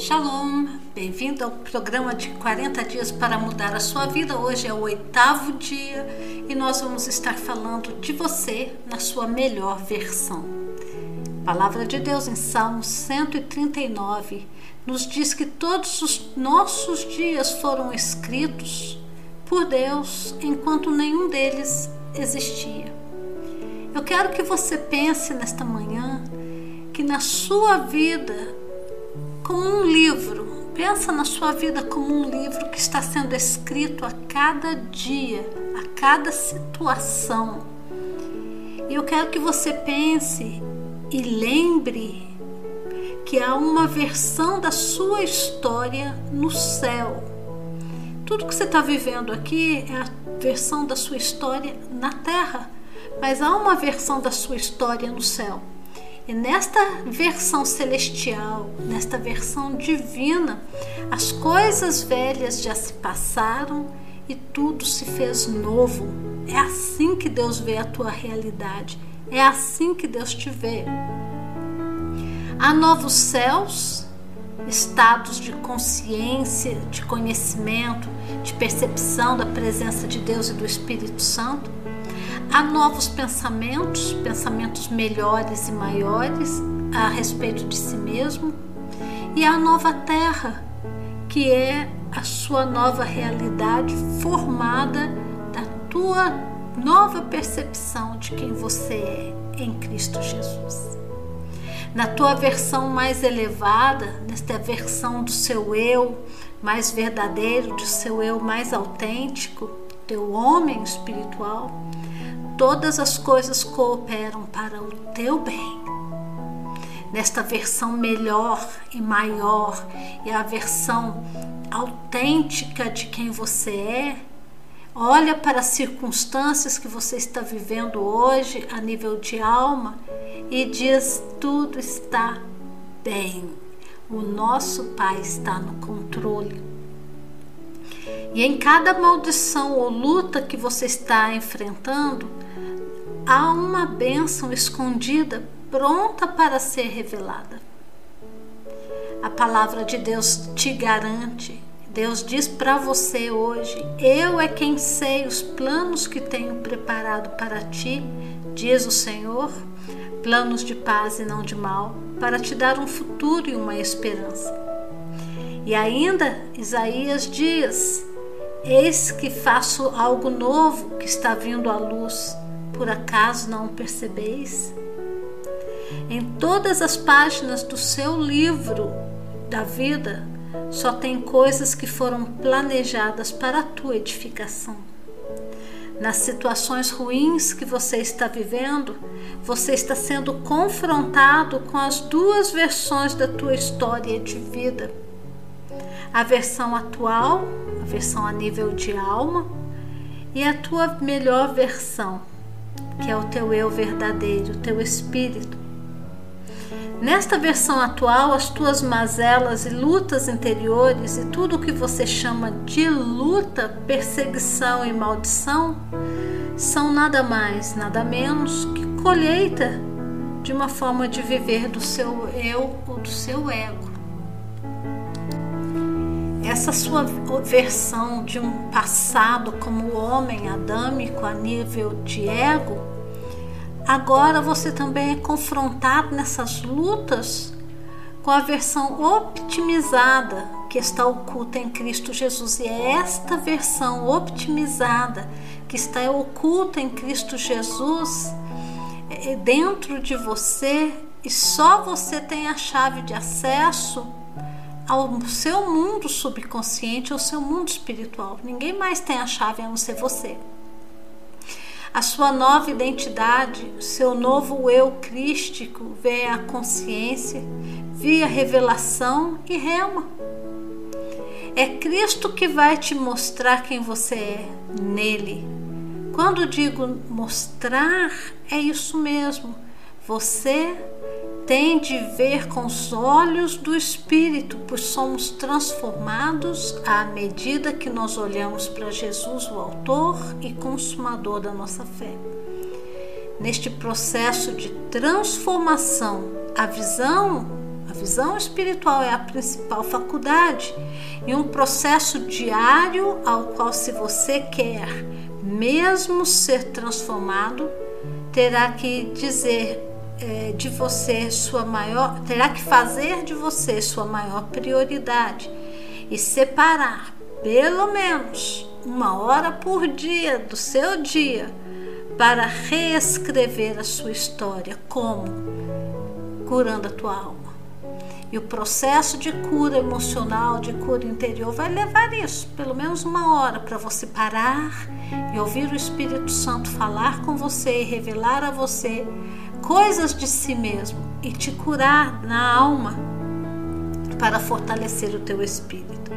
Shalom, bem-vindo ao programa de 40 dias para mudar a sua vida. Hoje é o oitavo dia e nós vamos estar falando de você na sua melhor versão. A palavra de Deus em Salmo 139 nos diz que todos os nossos dias foram escritos por Deus enquanto nenhum deles existia. Eu quero que você pense nesta manhã que na sua vida como um livro. Pensa na sua vida como um livro que está sendo escrito a cada dia, a cada situação. E eu quero que você pense e lembre que há uma versão da sua história no céu. Tudo que você está vivendo aqui é a versão da sua história na terra, mas há uma versão da sua história no céu. E nesta versão celestial, nesta versão divina, as coisas velhas já se passaram e tudo se fez novo. É assim que Deus vê a tua realidade. É assim que Deus te vê. Há novos céus, estados de consciência, de conhecimento, de percepção da presença de Deus e do Espírito Santo Há novos pensamentos, pensamentos melhores e maiores a respeito de si mesmo, e a nova terra, que é a sua nova realidade formada da tua nova percepção de quem você é em Cristo Jesus. Na tua versão mais elevada, nesta versão do seu eu mais verdadeiro, do seu eu mais autêntico, teu homem espiritual, todas as coisas cooperam para o teu bem. Nesta versão melhor e maior e a versão autêntica de quem você é, olha para as circunstâncias que você está vivendo hoje a nível de alma e diz: tudo está bem. O nosso Pai está no controle. E em cada maldição ou luta que você está enfrentando, há uma bênção escondida pronta para ser revelada. A palavra de Deus te garante. Deus diz para você hoje: Eu é quem sei os planos que tenho preparado para ti, diz o Senhor, planos de paz e não de mal, para te dar um futuro e uma esperança. E ainda Isaías diz: Eis que faço algo novo que está vindo à luz por acaso não percebeis? Em todas as páginas do seu livro da vida, só tem coisas que foram planejadas para a tua edificação. Nas situações ruins que você está vivendo, você está sendo confrontado com as duas versões da tua história de vida. A versão atual, a versão a nível de alma, e a tua melhor versão, que é o teu eu verdadeiro, o teu espírito. Nesta versão atual, as tuas mazelas e lutas interiores e tudo o que você chama de luta, perseguição e maldição são nada mais, nada menos que colheita de uma forma de viver do seu eu ou do seu ego. Essa sua versão de um passado como homem adâmico a nível de ego Agora você também é confrontado nessas lutas com a versão optimizada que está oculta em Cristo Jesus. E é esta versão optimizada que está oculta em Cristo Jesus é dentro de você e só você tem a chave de acesso ao seu mundo subconsciente, ao seu mundo espiritual. Ninguém mais tem a chave a não ser você a sua nova identidade, seu novo eu crístico vê a consciência, via revelação e rema. É Cristo que vai te mostrar quem você é nele. Quando digo mostrar, é isso mesmo. Você tem de ver com os olhos do Espírito, pois somos transformados à medida que nós olhamos para Jesus, o Autor e Consumador da nossa fé. Neste processo de transformação, a visão, A visão espiritual é a principal faculdade e um processo diário ao qual, se você quer mesmo ser transformado, terá que dizer é, de você sua maior, terá que fazer de você sua maior prioridade e separar pelo menos uma hora por dia do seu dia para reescrever a sua história. Como? Curando a tua alma. E o processo de cura emocional, de cura interior, vai levar isso, pelo menos uma hora, para você parar e ouvir o Espírito Santo falar com você e revelar a você coisas de si mesmo e te curar na alma para fortalecer o teu espírito.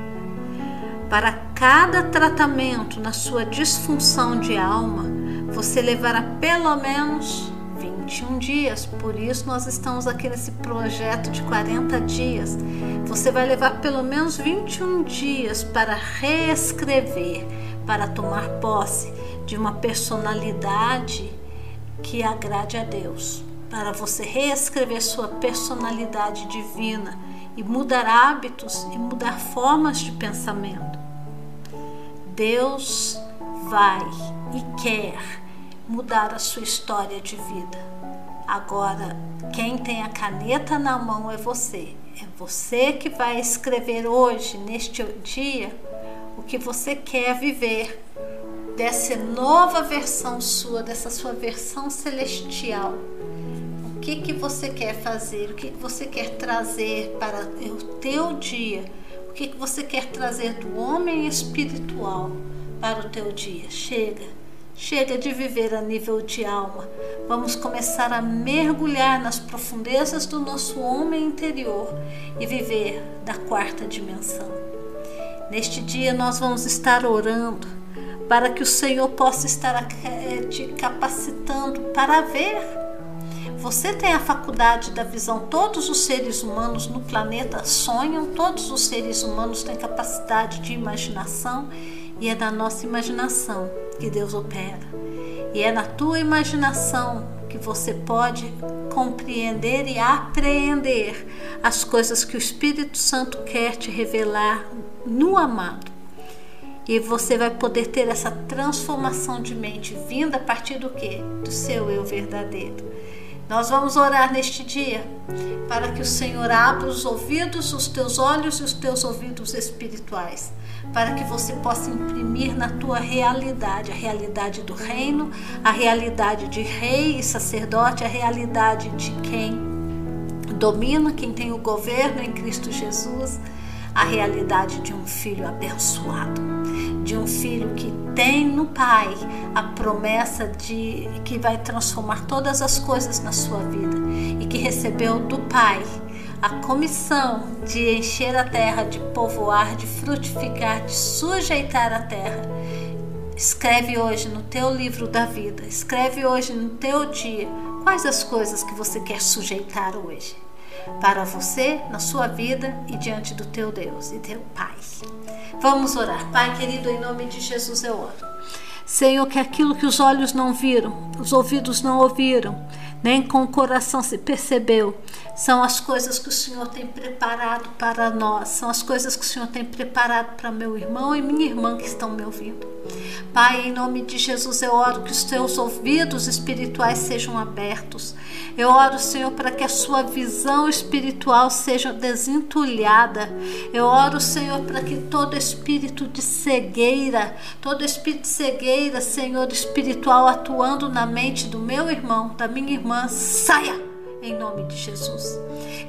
Para cada tratamento na sua disfunção de alma, você levará pelo menos 21 dias. Por isso nós estamos aqui nesse projeto de 40 dias. Você vai levar pelo menos 21 dias para reescrever, para tomar posse de uma personalidade que agrade a Deus, para você reescrever sua personalidade divina e mudar hábitos e mudar formas de pensamento. Deus vai e quer mudar a sua história de vida. Agora, quem tem a caneta na mão é você. É você que vai escrever hoje, neste dia, o que você quer viver, dessa nova versão sua, dessa sua versão celestial. O que, que você quer fazer, o que, que você quer trazer para o teu dia, o que, que você quer trazer do homem espiritual para o teu dia. Chega Chega de viver a nível de alma. Vamos começar a mergulhar nas profundezas do nosso homem interior e viver da quarta dimensão. Neste dia nós vamos estar orando para que o Senhor possa estar eh, te capacitando para ver. Você tem a faculdade da visão. Todos os seres humanos no planeta sonham, todos os seres humanos têm capacidade de imaginação e é da nossa imaginação que Deus opera. E é na tua imaginação que você pode compreender e apreender as coisas que o Espírito Santo quer te revelar no amado. E você vai poder ter essa transformação de mente vinda a partir do que? Do seu eu verdadeiro. Nós vamos orar neste dia para que o Senhor abra os ouvidos, os teus olhos e os teus ouvidos espirituais para que você possa imprimir na tua realidade, a realidade do reino, a realidade de rei e sacerdote, a realidade de quem domina, quem tem o governo em Cristo Jesus, a realidade de um filho abençoado, de um filho que tem no Pai a promessa de que vai transformar todas as coisas na sua vida e que recebeu do Pai a comissão de encher a terra, de povoar, de frutificar, de sujeitar a terra. Escreve hoje no teu livro da vida, escreve hoje no teu dia quais as coisas que você quer sujeitar hoje para você, na sua vida e diante do teu Deus e teu Pai. Vamos orar. Pai querido, em nome de Jesus eu oro. Senhor, que aquilo que os olhos não viram, os ouvidos não ouviram, nem com o coração se percebeu, são as coisas que o Senhor tem preparado para nós, são as coisas que o Senhor tem preparado para meu irmão e minha irmã que estão me ouvindo. Pai, em nome de Jesus, eu oro que os teus ouvidos espirituais sejam abertos. Eu oro, Senhor, para que a sua visão espiritual seja desentulhada. Eu oro, Senhor, para que todo espírito de cegueira, todo espírito de cegueira, Senhor, espiritual atuando na mente do meu irmão, da minha irmã, saia em nome de Jesus.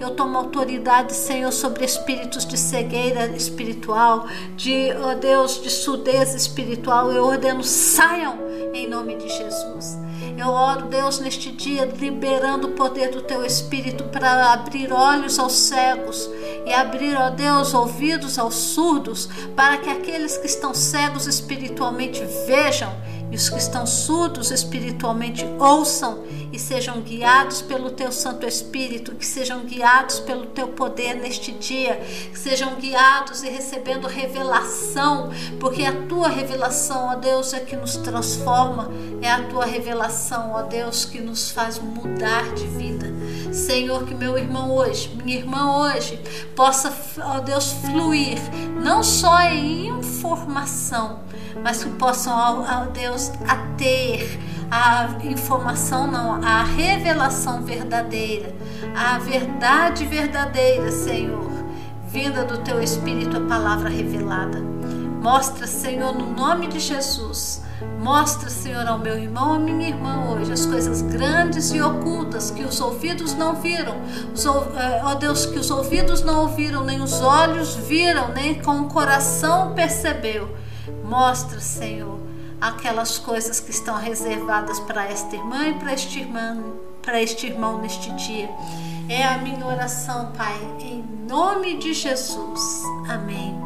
Eu tomo autoridade, Senhor, sobre espíritos de cegueira espiritual, de, oh Deus, de surdez espiritual. Eu ordeno, saiam em nome de Jesus. Eu oro, Deus, neste dia, liberando o poder do Teu Espírito para abrir olhos aos cegos e abrir, ó Deus, ouvidos aos surdos, para que aqueles que estão cegos espiritualmente vejam e os que estão surdos espiritualmente ouçam e sejam guiados pelo teu Santo Espírito, que sejam guiados pelo teu poder neste dia, que sejam guiados e recebendo revelação, porque a tua revelação, ó Deus, é que nos transforma, é a tua revelação, ó Deus, que nos faz mudar de vida. Senhor, que meu irmão hoje, minha irmã hoje, possa, ó Deus, fluir, não só em informação, mas que possam, ó Deus, a ter a informação, não, a revelação verdadeira, a verdade verdadeira, Senhor, vinda do Teu Espírito, a palavra revelada. Mostra, Senhor, no nome de Jesus Mostra, Senhor, ao meu irmão, à minha irmã hoje, as coisas grandes e ocultas que os ouvidos não viram, os, eh, ó Deus, que os ouvidos não ouviram, nem os olhos viram, nem com o coração percebeu. Mostra, Senhor, aquelas coisas que estão reservadas para esta irmã e para este irmão, para este irmão neste dia. É a minha oração, Pai, em nome de Jesus. Amém.